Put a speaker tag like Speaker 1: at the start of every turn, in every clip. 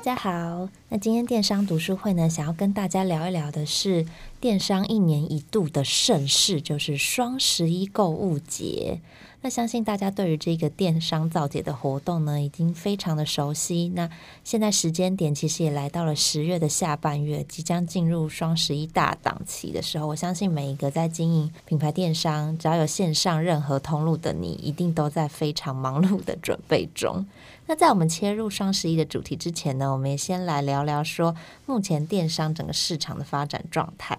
Speaker 1: 大家好，那今天电商读书会呢，想要跟大家聊一聊的是电商一年一度的盛事，就是双十一购物节。那相信大家对于这个电商造节的活动呢，已经非常的熟悉。那现在时间点其实也来到了十月的下半月，即将进入双十一大档期的时候，我相信每一个在经营品牌电商，只要有线上任何通路的你，一定都在非常忙碌的准备中。那在我们切入双十一的主题之前呢，我们也先来聊聊说目前电商整个市场的发展状态。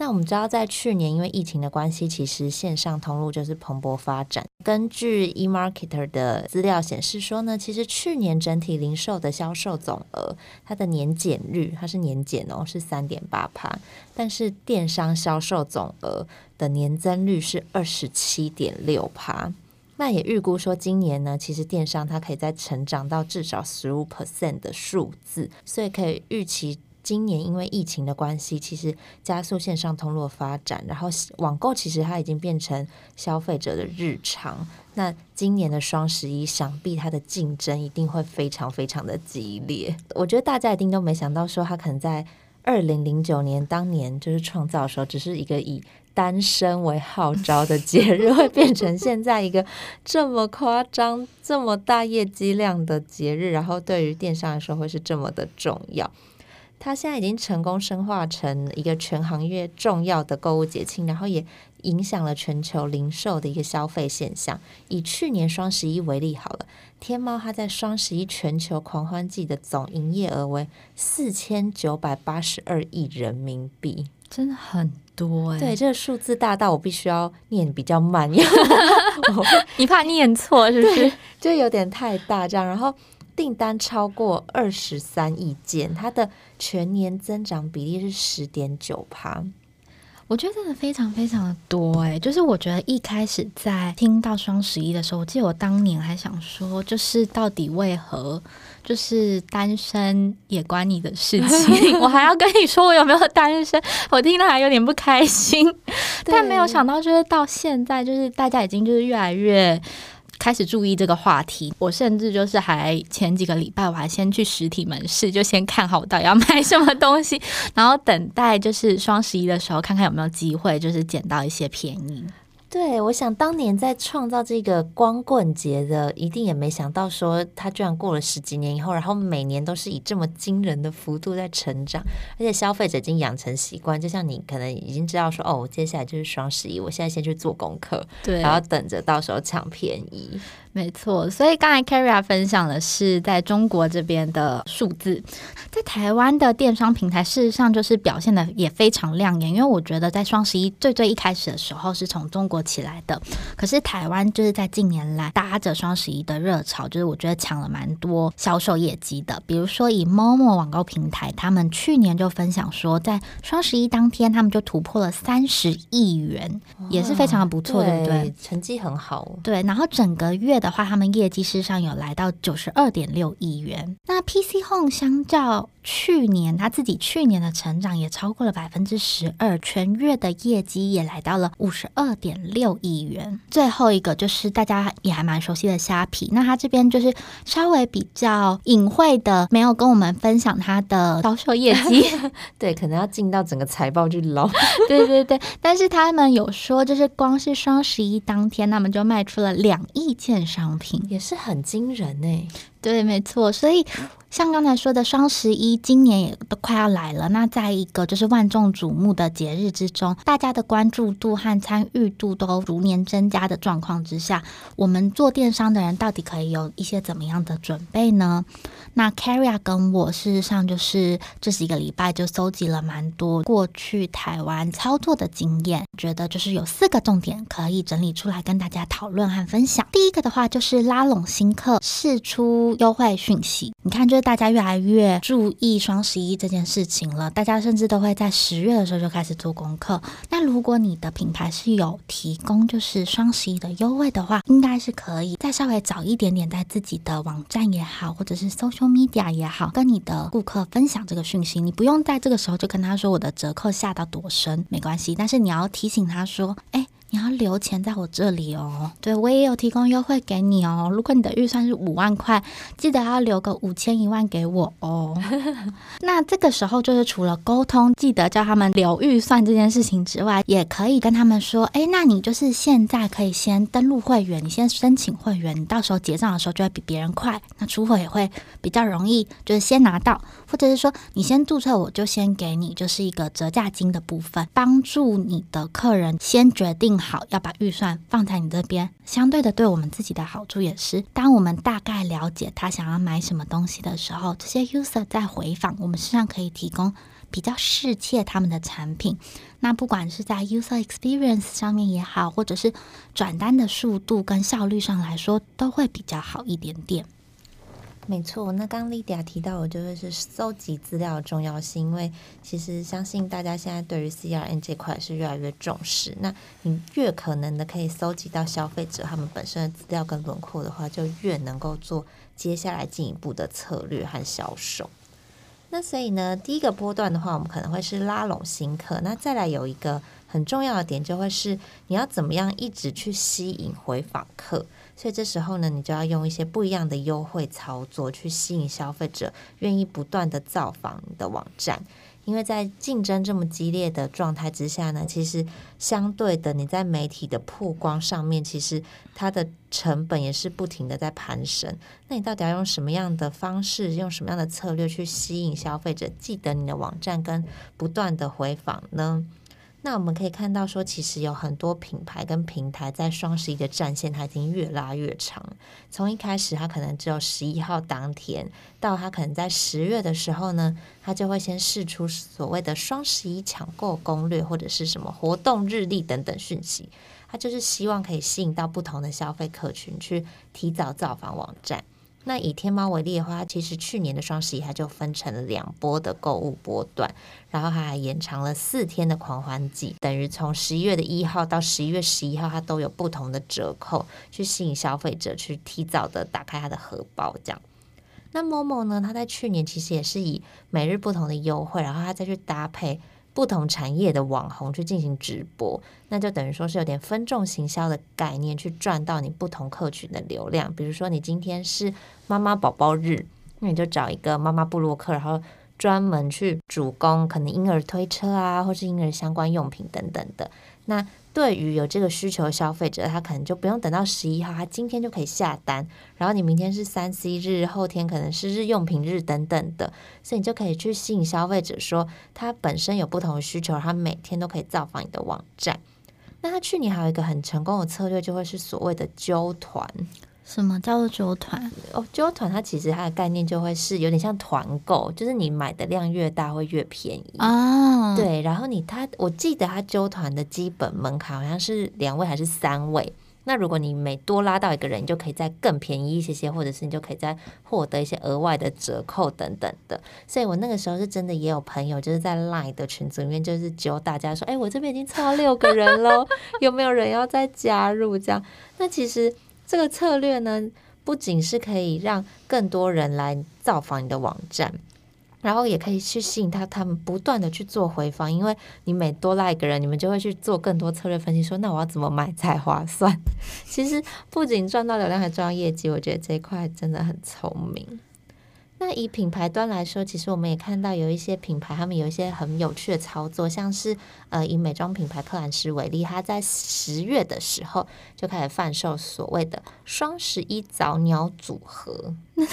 Speaker 1: 那我们知道，在去年因为疫情的关系，其实线上通路就是蓬勃发展。根据 eMarketer 的资料显示说呢，其实去年整体零售的销售总额，它的年减率，它是年减哦，是三点八趴，但是电商销售总额的年增率是二十七点六趴。那也预估说，今年呢，其实电商它可以再成长到至少十五 percent 的数字，所以可以预期今年因为疫情的关系，其实加速线上通路的发展，然后网购其实它已经变成消费者的日常。那今年的双十一，想必它的竞争一定会非常非常的激烈。我觉得大家一定都没想到，说它可能在二零零九年当年就是创造的时候，只是一个以单身为号召的节 日会变成现在一个这么夸张、这么大业绩量的节日，然后对于电商来说会是这么的重要。它现在已经成功深化成一个全行业重要的购物节庆，然后也影响了全球零售的一个消费现象。以去年双十一为例，好了，天猫它在双十一全球狂欢季的总营业额为四千九百八十二亿人民币，
Speaker 2: 真的很。多
Speaker 1: 对，这个数字大到我必须要念比较慢，
Speaker 2: 你怕念错是不是？
Speaker 1: 就有点太大这样，然后订单超过二十三亿件，它的全年增长比例是十点九趴。
Speaker 2: 我觉得真的非常非常的多哎，就是我觉得一开始在听到双十一的时候，我记得我当年还想说，就是到底为何就是单身也关你的事情？我还要跟你说我有没有单身，我听了还有点不开心，但没有想到就是到现在，就是大家已经就是越来越。开始注意这个话题，我甚至就是还前几个礼拜，我还先去实体门市，就先看好我到底要买什么东西，然后等待就是双十一的时候，看看有没有机会就是捡到一些便宜。
Speaker 1: 对，我想当年在创造这个光棍节的，一定也没想到说他居然过了十几年以后，然后每年都是以这么惊人的幅度在成长，而且消费者已经养成习惯，就像你可能已经知道说，哦，接下来就是双十一，我现在先去做功课，
Speaker 2: 对，
Speaker 1: 然后等着到时候抢便宜。
Speaker 2: 没错，所以刚才 Carrie 分享的是在中国这边的数字，在台湾的电商平台事实上就是表现的也非常亮眼，因为我觉得在双十一最最一开始的时候是从中国起来的，可是台湾就是在近年来搭着双十一的热潮，就是我觉得抢了蛮多销售业绩的，比如说以 Momo 网购平台，他们去年就分享说，在双十一当天他们就突破了三十亿元，也是非常的不错，对不对？
Speaker 1: 成绩很好，
Speaker 2: 对，然后整个月。的话，他们业绩事实上有来到九十二点六亿元。那 PC Home 相较去年，他自己去年的成长也超过了百分之十二，全月的业绩也来到了五十二点六亿元。最后一个就是大家也还蛮熟悉的虾皮，那他这边就是稍微比较隐晦的，没有跟我们分享他的销售业绩，
Speaker 1: 对，可能要进到整个财报去捞。
Speaker 2: 对对对，但是他们有说，就是光是双十一当天，他们就卖出了两亿件商品，
Speaker 1: 也是很惊人呢。
Speaker 2: 对，没错，所以。像刚才说的双十一，今年也都快要来了。那在一个就是万众瞩目的节日之中，大家的关注度和参与度都逐年增加的状况之下，我们做电商的人到底可以有一些怎么样的准备呢？那 Carrie 跟我事实上就是这几个礼拜就搜集了蛮多过去台湾操作的经验，觉得就是有四个重点可以整理出来跟大家讨论和分享。第一个的话就是拉拢新客，释出优惠讯息。你看，就大家越来越注意双十一这件事情了，大家甚至都会在十月的时候就开始做功课。那如果你的品牌是有提供就是双十一的优惠的话，应该是可以再稍微早一点点，在自己的网站也好，或者是 social media 也好，跟你的顾客分享这个讯息。你不用在这个时候就跟他说我的折扣下到多深，没关系，但是你要提醒他说，哎。你要留钱在我这里哦，对，我也有提供优惠给你哦。如果你的预算是五万块，记得要留个五千一万给我哦。那这个时候就是除了沟通，记得叫他们留预算这件事情之外，也可以跟他们说，哎，那你就是现在可以先登录会员，你先申请会员，你到时候结账的时候就会比别人快，那出货也会比较容易，就是先拿到，或者是说你先注册，我就先给你就是一个折价金的部分，帮助你的客人先决定。好，要把预算放在你这边，相对的，对我们自己的好处也是，当我们大概了解他想要买什么东西的时候，这些 user 在回访，我们实际上可以提供比较适切他们的产品。那不管是在 user experience 上面也好，或者是转单的速度跟效率上来说，都会比较好一点点。
Speaker 1: 没错，那刚刚 Lydia 提到的就会是搜集资料的重要性，因为其实相信大家现在对于 CRM 这块是越来越重视。那你越可能的可以搜集到消费者他们本身的资料跟轮廓的话，就越能够做接下来进一步的策略和销售。那所以呢，第一个波段的话，我们可能会是拉拢新客。那再来有一个很重要的点，就会是你要怎么样一直去吸引回访客。所以这时候呢，你就要用一些不一样的优惠操作，去吸引消费者愿意不断的造访你的网站。因为在竞争这么激烈的状态之下呢，其实相对的，你在媒体的曝光上面，其实它的成本也是不停的在攀升。那你到底要用什么样的方式，用什么样的策略去吸引消费者记得你的网站，跟不断的回访呢？那我们可以看到，说其实有很多品牌跟平台在双十一的战线，它已经越拉越长。从一开始，它可能只有十一号当天，到它可能在十月的时候呢，它就会先试出所谓的双十一抢购攻略，或者是什么活动日历等等讯息。它就是希望可以吸引到不同的消费客群，去提早造访网站。那以天猫为例的话，其实去年的双十一它就分成了两波的购物波段，然后它还延长了四天的狂欢季，等于从十一月的一号到十一月十一号，它都有不同的折扣，去吸引消费者去提早的打开它的荷包，这样。那 Momo 呢，它在去年其实也是以每日不同的优惠，然后它再去搭配。不同产业的网红去进行直播，那就等于说是有点分众行销的概念，去赚到你不同客群的流量。比如说，你今天是妈妈宝宝日，那你就找一个妈妈布洛克，然后专门去主攻可能婴儿推车啊，或是婴儿相关用品等等的。那对于有这个需求的消费者，他可能就不用等到十一号，他今天就可以下单。然后你明天是三 C 日，后天可能是日用品日等等的，所以你就可以去吸引消费者说，他本身有不同的需求，他每天都可以造访你的网站。那他去年还有一个很成功的策略，就会是所谓的揪团。
Speaker 2: 什么叫做揪团？
Speaker 1: 哦，揪团它其实它的概念就会是有点像团购，就是你买的量越大会越便宜
Speaker 2: 啊。
Speaker 1: 对，然后你他，我记得他揪团的基本门槛好像是两位还是三位。那如果你每多拉到一个人，你就可以再更便宜一些些，或者是你就可以再获得一些额外的折扣等等的。所以我那个时候是真的也有朋友就是在 Line 的群组里面，就是揪大家说：“哎，我这边已经凑到六个人喽，有没有人要再加入？”这样，那其实。这个策略呢，不仅是可以让更多人来造访你的网站，然后也可以去吸引他，他们不断的去做回访，因为你每多拉一个人，你们就会去做更多策略分析，说那我要怎么买才划算？其实不仅赚到流量，还赚到业绩，我觉得这一块真的很聪明。那以品牌端来说，其实我们也看到有一些品牌，他们有一些很有趣的操作，像是呃，以美妆品牌克兰诗为例，它在十月的时候就开始贩售所谓的双十一早鸟组合。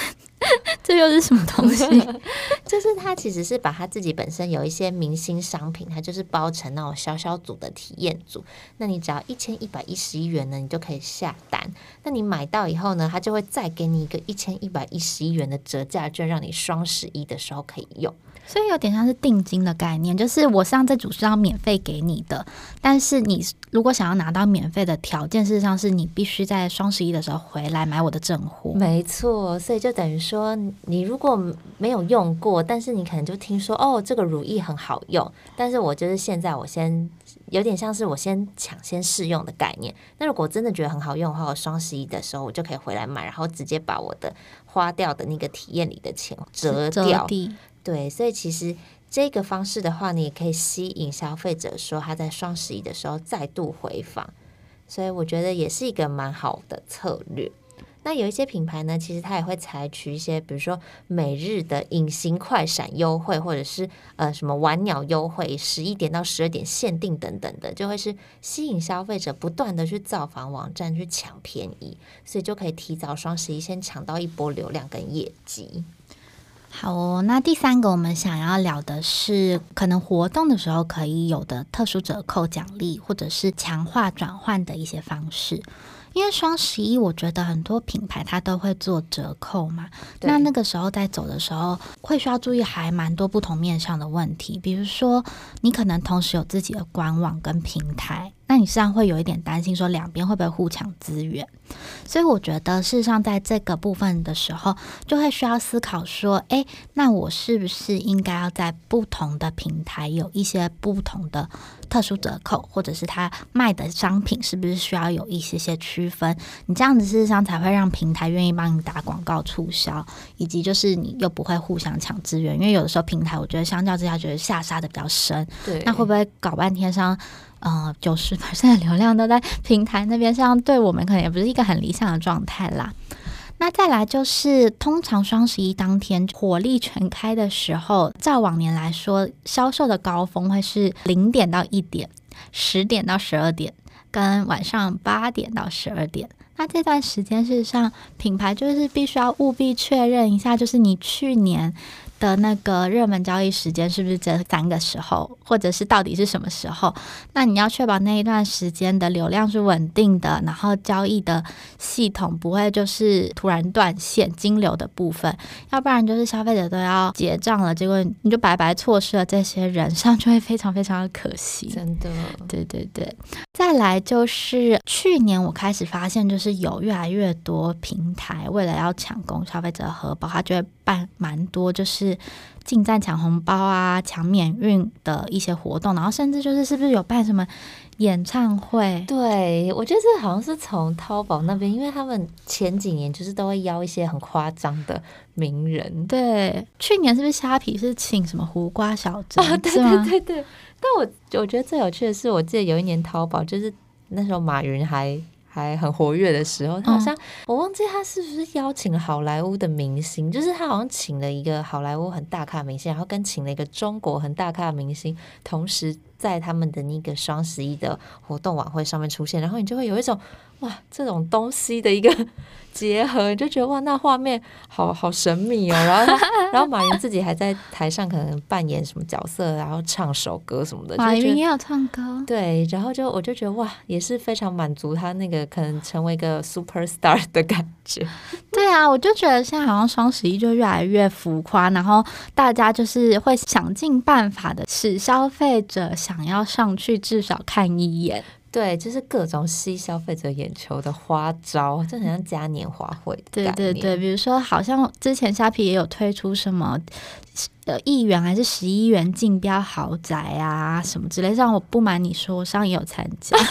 Speaker 2: 这又是什么东西？
Speaker 1: 就是它其实是把它自己本身有一些明星商品，它就是包成那种小小组的体验组。那你只要一千一百一十一元呢，你就可以下单。那你买到以后呢，它就会再给你一个一千一百一十一元的折价券，让你双十一的时候可以用。
Speaker 2: 所以有点像是定金的概念，就是我上这组是要免费给你的，但是你如果想要拿到免费的条件，事实上是你必须在双十一的时候回来买我的正货。
Speaker 1: 没错，所以就等于说你如果没有用过，但是你可能就听说哦，这个乳液很好用，但是我就是现在我先有点像是我先抢先试用的概念。那如果真的觉得很好用的话，我双十一的时候我就可以回来买，然后直接把我的花掉的那个体验里的钱折掉。
Speaker 2: 折
Speaker 1: 对，所以其实这个方式的话，你也可以吸引消费者说他在双十一的时候再度回访，所以我觉得也是一个蛮好的策略。那有一些品牌呢，其实它也会采取一些，比如说每日的隐形快闪优惠，或者是呃什么晚鸟优惠，十一点到十二点限定等等的，就会是吸引消费者不断的去造访网站去抢便宜，所以就可以提早双十一先抢到一波流量跟业绩。
Speaker 2: 好哦，那第三个我们想要聊的是，可能活动的时候可以有的特殊折扣奖励，或者是强化转换的一些方式。因为双十一，我觉得很多品牌它都会做折扣嘛。那那个时候在走的时候，会需要注意还蛮多不同面向的问题。比如说，你可能同时有自己的官网跟平台，那你实际上会有一点担心，说两边会不会互抢资源？所以我觉得，事实上在这个部分的时候，就会需要思考说，诶，那我是不是应该要在不同的平台有一些不同的特殊折扣，或者是他卖的商品是不是需要有一些些区分？你这样子事实上才会让平台愿意帮你打广告促销，以及就是你又不会互相抢资源。因为有的时候平台，我觉得相较之下，觉得下杀的比较深。
Speaker 1: 对，
Speaker 2: 那会不会搞半天上？呃，九十%的流量都在平台那边，这样对我们可能也不是一个很理想的状态啦。那再来就是，通常双十一当天火力全开的时候，照往年来说，销售的高峰会是零点到一点、十点到十二点，跟晚上八点到十二点。那这段时间，事实上品牌就是必须要务必确认一下，就是你去年。的那个热门交易时间是不是这三个时候，或者是到底是什么时候？那你要确保那一段时间的流量是稳定的，然后交易的系统不会就是突然断线、金流的部分，要不然就是消费者都要结账了，结果你就白白错失了这些人，上就会非常非常的可惜。
Speaker 1: 真的，
Speaker 2: 对对对。再来就是去年我开始发现，就是有越来越多平台为了要抢攻消费者的荷包，他就会办蛮多就是。进站抢红包啊，抢免运的一些活动，然后甚至就是是不是有办什么演唱会？
Speaker 1: 对，我觉得这好像是从淘宝那边，因为他们前几年就是都会邀一些很夸张的名人。
Speaker 2: 对，去年是不是虾皮是请什么胡瓜小 子？
Speaker 1: 啊，对对对对。但我我觉得最有趣的是，我记得有一年淘宝就是那时候马云还。还很活跃的时候，他好像、嗯、我忘记他是不是邀请了好莱坞的明星，就是他好像请了一个好莱坞很大咖明星，然后跟请了一个中国很大咖的明星，同时在他们的那个双十一的活动晚会上面出现，然后你就会有一种哇，这种东西的一个。结合，你就觉得哇，那画面好好神秘哦。然后，然后马云自己还在台上可能扮演什么角色，然后唱首歌什么的。
Speaker 2: 马云也有唱歌。
Speaker 1: 对，然后就我就觉得哇，也是非常满足他那个可能成为一个 super star 的感觉。
Speaker 2: 对啊，我就觉得现在好像双十一就越来越浮夸，然后大家就是会想尽办法的使消费者想要上去至少看一眼。
Speaker 1: 对，就是各种吸消费者眼球的花招，就很像嘉年华会。
Speaker 2: 对对对，比如说，好像之前虾皮也有推出什么呃一元还是十一元竞标豪宅啊什么之类，让我不瞒你说，我上也有参加。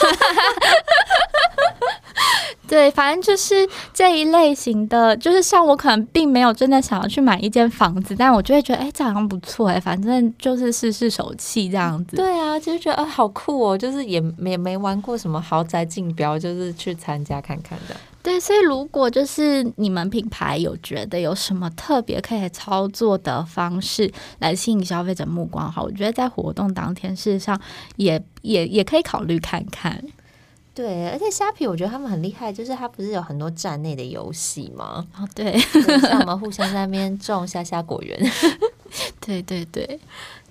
Speaker 2: 对，反正就是这一类型的，就是像我可能并没有真的想要去买一间房子，但我就会觉得，哎，这好像不错哎，反正就是试试手气这样子。
Speaker 1: 对啊，就是觉得啊，好酷哦，就是也没没玩过什么豪宅竞标，就是去参加看看的。
Speaker 2: 对，所以如果就是你们品牌有觉得有什么特别可以操作的方式来吸引消费者目光，哈，我觉得在活动当天，事实上也也也可以考虑看看。
Speaker 1: 对，而且虾皮我觉得他们很厉害，就是他不是有很多站内的游戏吗？
Speaker 2: 哦，对，
Speaker 1: 像我们互相在那边种虾虾果园。
Speaker 2: 对对对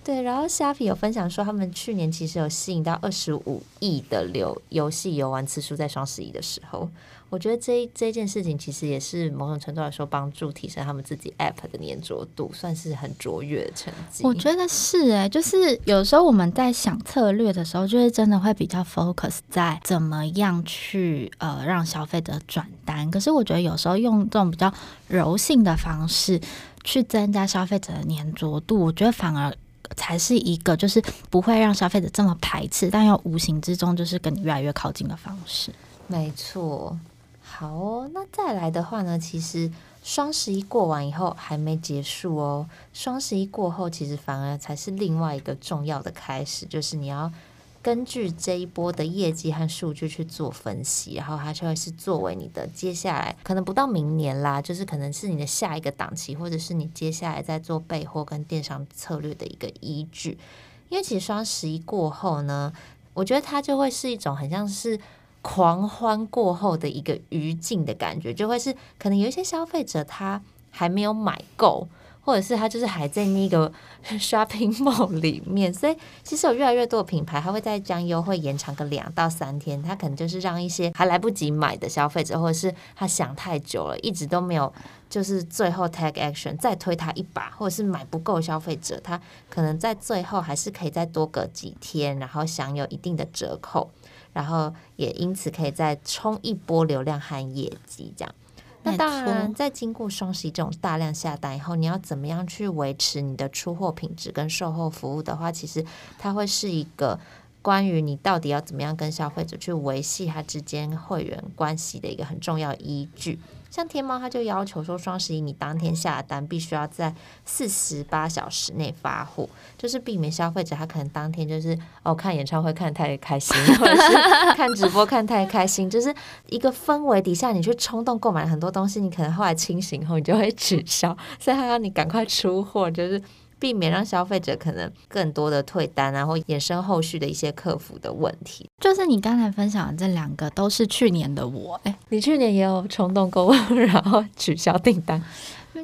Speaker 1: 对，然后虾皮有分享说，他们去年其实有吸引到二十五亿的流游戏游玩次数，在双十一的时候，我觉得这这件事情其实也是某种程度来说帮助提升他们自己 App 的粘着度，算是很卓越的成绩。
Speaker 2: 我觉得是哎、就是有时候我们在想策略的时候，就是真的会比较 focus 在怎么样去呃让消费者转单。可是我觉得有时候用这种比较柔性的方式去增加消费者的粘着度，我觉得反而。才是一个就是不会让消费者这么排斥，但又无形之中就是跟你越来越靠近的方式。
Speaker 1: 没错，好哦，那再来的话呢，其实双十一过完以后还没结束哦，双十一过后其实反而才是另外一个重要的开始，就是你要。根据这一波的业绩和数据去做分析，然后它就会是作为你的接下来可能不到明年啦，就是可能是你的下一个档期，或者是你接下来在做备货跟电商策略的一个依据。因为其实双十一过后呢，我觉得它就会是一种很像是狂欢过后的一个余烬的感觉，就会是可能有一些消费者他还没有买够。或者是他就是还在那个 shopping mall 里面，所以其实有越来越多的品牌，他会再将优惠延长个两到三天，他可能就是让一些还来不及买的消费者，或者是他想太久了，一直都没有，就是最后 take action 再推他一把，或者是买不够消费者，他可能在最后还是可以再多隔几天，然后享有一定的折扣，然后也因此可以再冲一波流量和业绩这样。那当然，在经过双十一这种大量下单以后，你要怎么样去维持你的出货品质跟售后服务的话，其实它会是一个关于你到底要怎么样跟消费者去维系他之间会员关系的一个很重要依据。像天猫，它就要求说，双十一你当天下单必须要在四十八小时内发货，就是避免消费者他可能当天就是哦看演唱会看太开心，或者是 看直播看太开心，就是一个氛围底下，你去冲动购买很多东西，你可能后来清醒后你就会取消，所以他要你赶快出货，就是。避免让消费者可能更多的退单啊，或衍生后续的一些客服的问题。
Speaker 2: 就是你刚才分享的这两个，都是去年的我。哎，
Speaker 1: 你去年也有冲动购物，然后取消订单。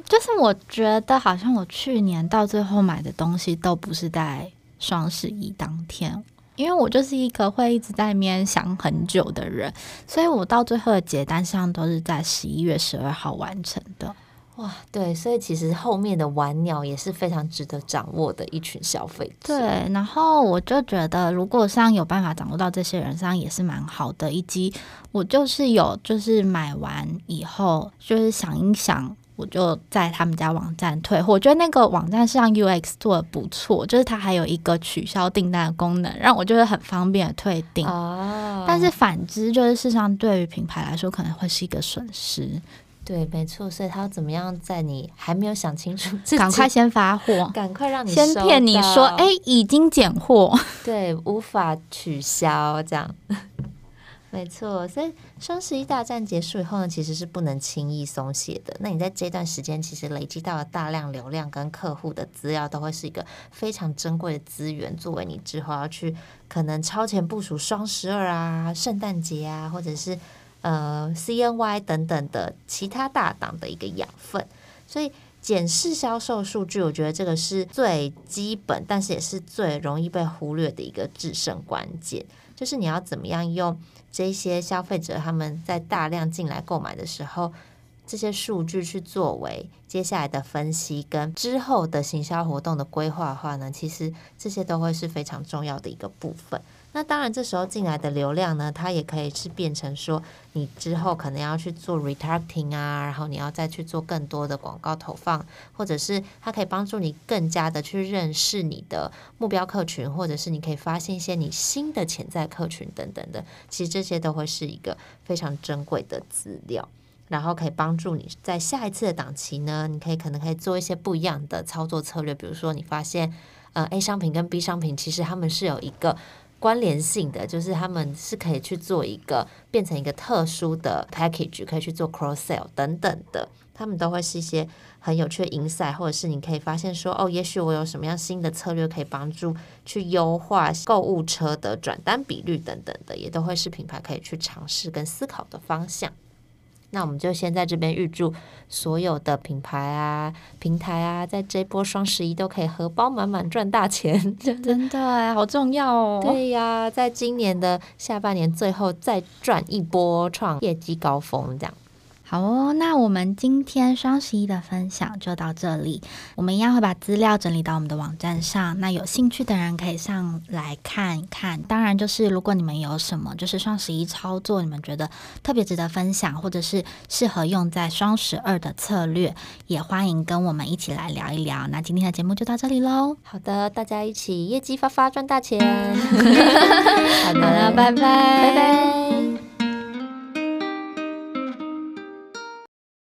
Speaker 2: 就是我觉得好像我去年到最后买的东西都不是在双十一当天，因为我就是一个会一直在那边想很久的人，所以我到最后的结单上都是在十一月十二号完成的。
Speaker 1: 哇，对，所以其实后面的玩鸟也是非常值得掌握的一群消费者。
Speaker 2: 对，然后我就觉得，如果像有办法掌握到这些人，上也是蛮好的。以及我就是有，就是买完以后，就是想一想，我就在他们家网站退货。我觉得那个网站上 UX 做的不错，就是它还有一个取消订单的功能，让我就是很方便的退订。哦。但是反之，就是事实上对于品牌来说，可能会是一个损失。
Speaker 1: 对，没错，所以他要怎么样在你还没有想清楚，
Speaker 2: 赶快先发货，
Speaker 1: 赶快让你
Speaker 2: 先骗你说，哎，已经减货，
Speaker 1: 对，无法取消这样，没错。所以双十一大战结束以后呢，其实是不能轻易松懈的。那你在这段时间，其实累积到了大量流量跟客户的资料，都会是一个非常珍贵的资源，作为你之后要去可能超前部署双十二啊、圣诞节啊，或者是。呃，CNY 等等的其他大档的一个养分，所以检视销售数据，我觉得这个是最基本，但是也是最容易被忽略的一个制胜关键，就是你要怎么样用这些消费者他们在大量进来购买的时候，这些数据去作为接下来的分析跟之后的行销活动的规划的话呢，其实这些都会是非常重要的一个部分。那当然，这时候进来的流量呢，它也可以是变成说，你之后可能要去做 retargeting 啊，然后你要再去做更多的广告投放，或者是它可以帮助你更加的去认识你的目标客群，或者是你可以发现一些你新的潜在客群等等的。其实这些都会是一个非常珍贵的资料，然后可以帮助你在下一次的档期呢，你可以可能可以做一些不一样的操作策略，比如说你发现，呃，A 商品跟 B 商品其实他们是有一个。关联性的就是他们是可以去做一个变成一个特殊的 package，可以去做 cross sell 等等的，他们都会是一些很有趣的 insight，或者是你可以发现说，哦，也许我有什么样新的策略可以帮助去优化购物车的转单比率等等的，也都会是品牌可以去尝试跟思考的方向。那我们就先在这边预祝所有的品牌啊、平台啊，在这波双十一都可以荷包满满赚大钱，
Speaker 2: 真的好重要哦。
Speaker 1: 对呀，在今年的下半年最后再赚一波，创业绩高峰，这样。
Speaker 2: 好哦，那我们今天双十一的分享就到这里。我们一样会把资料整理到我们的网站上，那有兴趣的人可以上来看一看。当然，就是如果你们有什么就是双十一操作，你们觉得特别值得分享，或者是适合用在双十二的策略，也欢迎跟我们一起来聊一聊。那今天的节目就到这里喽。
Speaker 1: 好的，大家一起业绩发发赚大钱。
Speaker 2: 好的，拜拜，
Speaker 1: 拜拜。